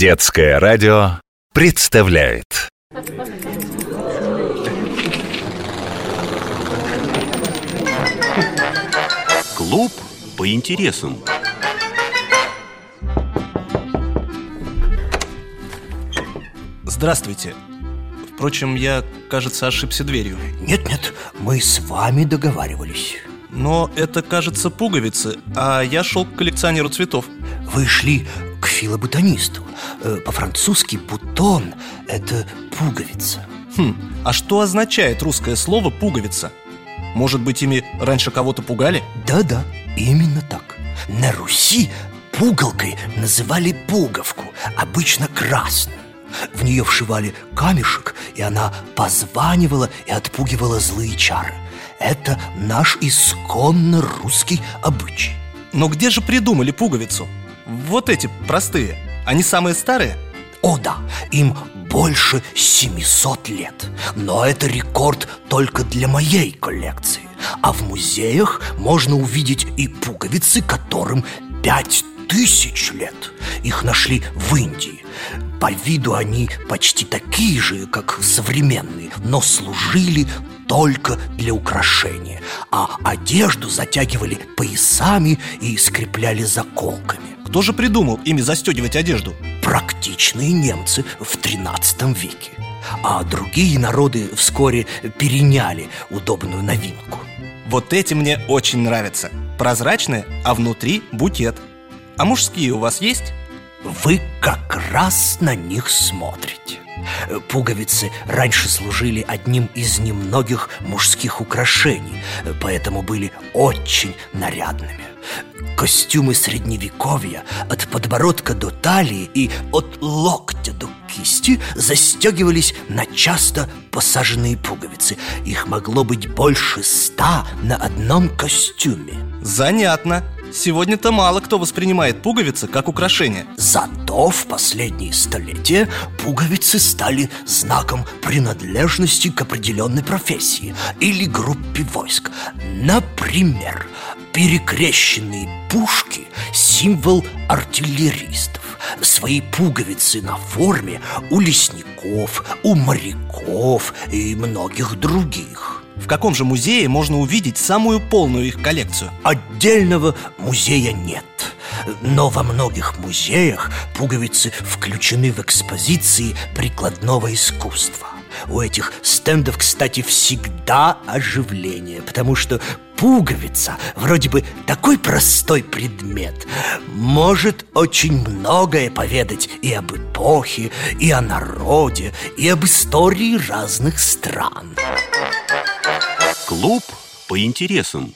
Детское радио представляет Клуб по интересам. Здравствуйте. Впрочем, я, кажется, ошибся дверью. Нет-нет, мы с вами договаривались. Но это, кажется, пуговицы, а я шел к коллекционеру цветов. Вы шли филоботанисту. Э, По-французски бутон – это пуговица. Хм, а что означает русское слово «пуговица»? Может быть, ими раньше кого-то пугали? Да-да, именно так. На Руси пугалкой называли пуговку, обычно красную. В нее вшивали камешек, и она позванивала и отпугивала злые чары. Это наш исконно русский обычай. Но где же придумали пуговицу? Вот эти простые. Они самые старые? О да, им больше 700 лет. Но это рекорд только для моей коллекции. А в музеях можно увидеть и пуговицы, которым 5000 лет. Их нашли в Индии. По виду они почти такие же, как современные Но служили только для украшения. А одежду затягивали поясами и скрепляли заколками Кто же придумал ими застегивать одежду? практичные немцы в 13 веке А другие народы вскоре переняли удобную новинку Вот эти мне очень нравятся Прозрачные, а внутри букет А мужские у вас есть? Вы как раз на них смотрите. Пуговицы раньше служили одним из немногих мужских украшений Поэтому были очень нарядными. Костюмы средневековья от подбородка до талии и от локтя до кисти застегивались на часто посаженные пуговицы. Их могло быть больше ста на одном костюме. Занятно Сегодня-то мало кто воспринимает пуговицы как украшение Зато в последние столетия пуговицы стали знаком принадлежности к определенной профессии или группе войск. Например, перекрещенные пушки – символ артиллеристов. Свои пуговицы на форме у лесников, у моряков и многих других – В каком же музее можно увидеть самую полную их коллекцию? Отдельного музея нет. Но во многих музеях пуговицы включены в экспозиции прикладного искусства. У этих стендов, кстати, всегда оживление Потому что пуговица, вроде бы такой простой предмет. Может очень многое поведать и об эпохе, и о народе, и об истории разных стран Клуб по интересам.